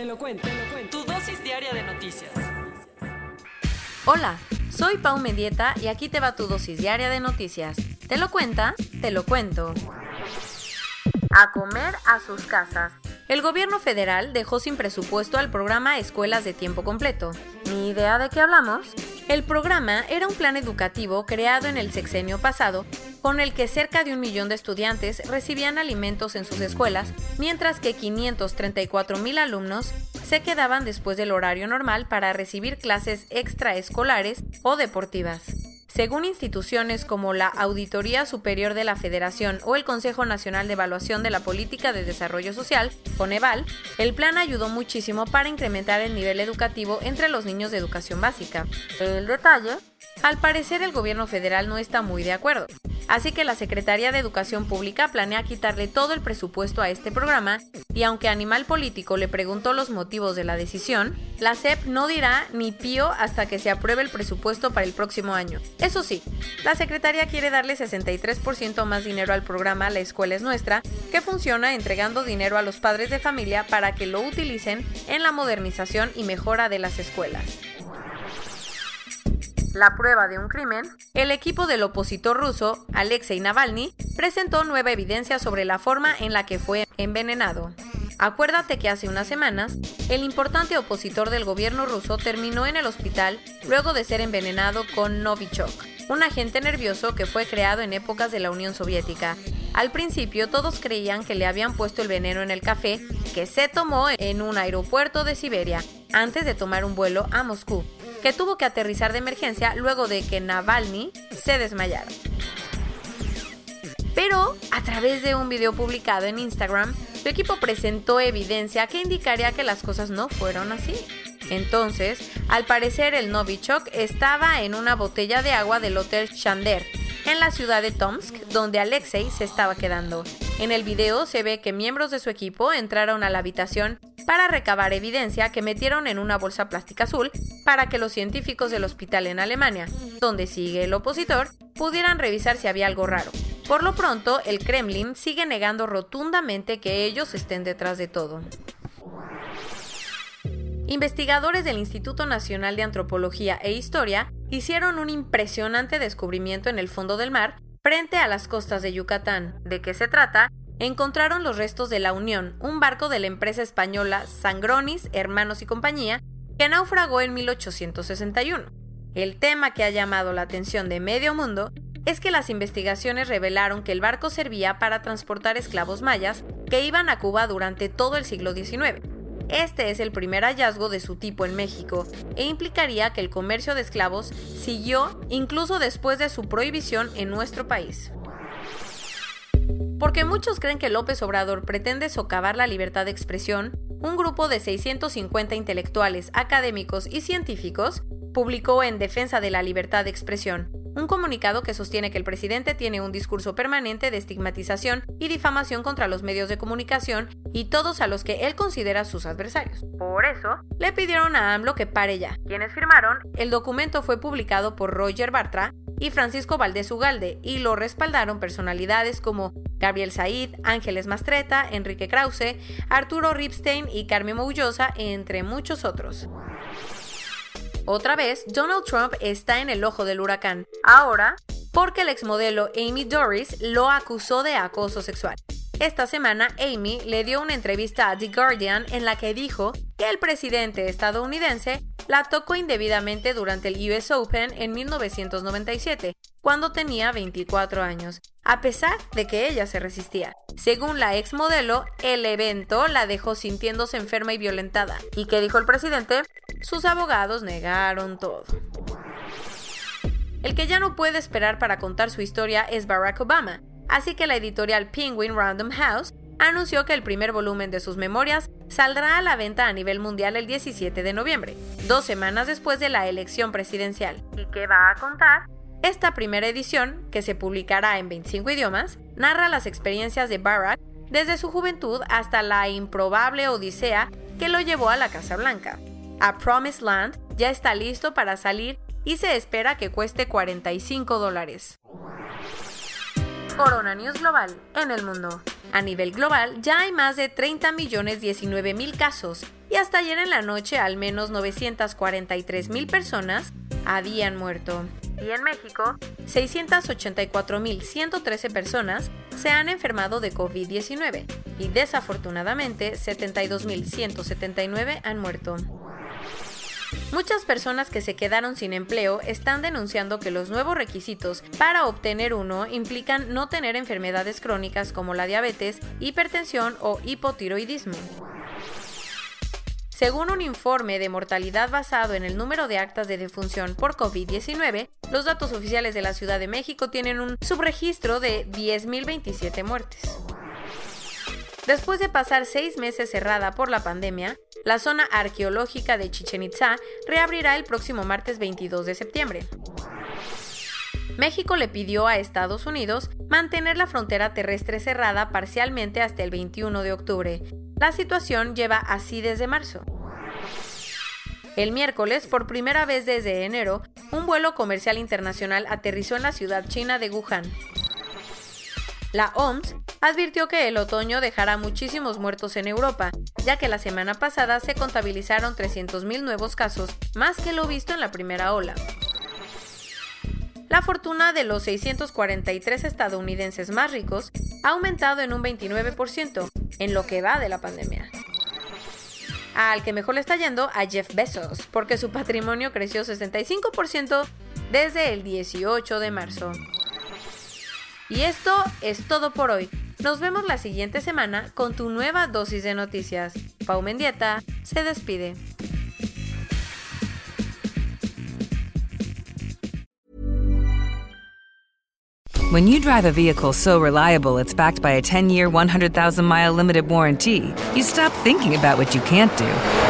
Te lo cuento, te lo cuento. Tu dosis diaria de noticias. Hola, soy Pau Medieta y aquí te va tu dosis diaria de noticias. ¿Te lo cuenta? Te lo cuento. A comer a sus casas. El gobierno federal dejó sin presupuesto al programa Escuelas de Tiempo Completo. ¿Ni idea de qué hablamos? El programa era un plan educativo creado en el sexenio pasado con el que cerca de un millón de estudiantes recibían alimentos en sus escuelas, mientras que 534 mil alumnos se quedaban después del horario normal para recibir clases extraescolares o deportivas. Según instituciones como la Auditoría Superior de la Federación o el Consejo Nacional de Evaluación de la Política de Desarrollo Social, Coneval, el plan ayudó muchísimo para incrementar el nivel educativo entre los niños de educación básica. El detalle, al parecer el gobierno federal no está muy de acuerdo. Así que la Secretaría de Educación Pública planea quitarle todo el presupuesto a este programa y aunque Animal Político le preguntó los motivos de la decisión, la SEP no dirá ni pío hasta que se apruebe el presupuesto para el próximo año. Eso sí, la Secretaría quiere darle 63% más dinero al programa La Escuela es Nuestra, que funciona entregando dinero a los padres de familia para que lo utilicen en la modernización y mejora de las escuelas la prueba de un crimen, el equipo del opositor ruso, Alexei Navalny, presentó nueva evidencia sobre la forma en la que fue envenenado. Acuérdate que hace unas semanas, el importante opositor del gobierno ruso terminó en el hospital luego de ser envenenado con Novichok, un agente nervioso que fue creado en épocas de la Unión Soviética. Al principio todos creían que le habían puesto el veneno en el café que se tomó en un aeropuerto de Siberia antes de tomar un vuelo a Moscú que tuvo que aterrizar de emergencia luego de que Navalny se desmayara. Pero, a través de un video publicado en Instagram, su equipo presentó evidencia que indicaría que las cosas no fueron así. Entonces, al parecer el Novichok estaba en una botella de agua del Hotel Shander, en la ciudad de Tomsk, donde Alexei se estaba quedando. En el video se ve que miembros de su equipo entraron a la habitación para recabar evidencia que metieron en una bolsa plástica azul para que los científicos del hospital en Alemania, donde sigue el opositor, pudieran revisar si había algo raro. Por lo pronto, el Kremlin sigue negando rotundamente que ellos estén detrás de todo. Investigadores del Instituto Nacional de Antropología e Historia hicieron un impresionante descubrimiento en el fondo del mar frente a las costas de Yucatán. ¿De qué se trata? Encontraron los restos de la Unión, un barco de la empresa española Sangronis, Hermanos y Compañía, que naufragó en 1861. El tema que ha llamado la atención de medio mundo es que las investigaciones revelaron que el barco servía para transportar esclavos mayas que iban a Cuba durante todo el siglo XIX. Este es el primer hallazgo de su tipo en México e implicaría que el comercio de esclavos siguió incluso después de su prohibición en nuestro país. Porque muchos creen que López Obrador pretende socavar la libertad de expresión, un grupo de 650 intelectuales, académicos y científicos publicó en Defensa de la Libertad de Expresión un comunicado que sostiene que el presidente tiene un discurso permanente de estigmatización y difamación contra los medios de comunicación y todos a los que él considera sus adversarios. Por eso, le pidieron a AMLO que pare ya. Quienes firmaron, el documento fue publicado por Roger Bartra y Francisco Valdés Ugalde y lo respaldaron personalidades como Gabriel Said, Ángeles Mastreta, Enrique Krause, Arturo Ripstein y Carmen Moullosa, entre muchos otros. Otra vez, Donald Trump está en el ojo del huracán. Ahora, porque el exmodelo Amy Doris lo acusó de acoso sexual. Esta semana, Amy le dio una entrevista a The Guardian en la que dijo que el presidente estadounidense la tocó indebidamente durante el US Open en 1997, cuando tenía 24 años, a pesar de que ella se resistía. Según la ex modelo, el evento la dejó sintiéndose enferma y violentada. ¿Y qué dijo el presidente? Sus abogados negaron todo. El que ya no puede esperar para contar su historia es Barack Obama, así que la editorial Penguin Random House anunció que el primer volumen de sus memorias saldrá a la venta a nivel mundial el 17 de noviembre, dos semanas después de la elección presidencial. ¿Y qué va a contar? Esta primera edición, que se publicará en 25 idiomas, narra las experiencias de Barack desde su juventud hasta la improbable odisea que lo llevó a la Casa Blanca. A Promised Land ya está listo para salir y se espera que cueste 45 dólares. Corona News Global en el mundo. A nivel global ya hay más de 30 millones 19 mil casos y hasta ayer en la noche al menos 943 mil personas habían muerto. Y en México, 684.113 personas se han enfermado de COVID-19 y desafortunadamente 72.179 han muerto. Muchas personas que se quedaron sin empleo están denunciando que los nuevos requisitos para obtener uno implican no tener enfermedades crónicas como la diabetes, hipertensión o hipotiroidismo. Según un informe de mortalidad basado en el número de actas de defunción por COVID-19, los datos oficiales de la Ciudad de México tienen un subregistro de 10.027 muertes. Después de pasar seis meses cerrada por la pandemia, la zona arqueológica de Chichen Itza reabrirá el próximo martes 22 de septiembre. México le pidió a Estados Unidos mantener la frontera terrestre cerrada parcialmente hasta el 21 de octubre. La situación lleva así desde marzo. El miércoles, por primera vez desde enero, un vuelo comercial internacional aterrizó en la ciudad china de Wuhan. La OMS advirtió que el otoño dejará muchísimos muertos en Europa, ya que la semana pasada se contabilizaron 300.000 nuevos casos, más que lo visto en la primera ola. La fortuna de los 643 estadounidenses más ricos ha aumentado en un 29% en lo que va de la pandemia. Al que mejor le está yendo a Jeff Bezos, porque su patrimonio creció 65% desde el 18 de marzo. Y esto es todo por hoy. Nos vemos la siguiente semana con tu nueva dosis de noticias. Pau Mendieta se despide. When you drive a vehicle so reliable it's backed by a 10 year, 100,000 mile limited warranty, you stop thinking about what you can't do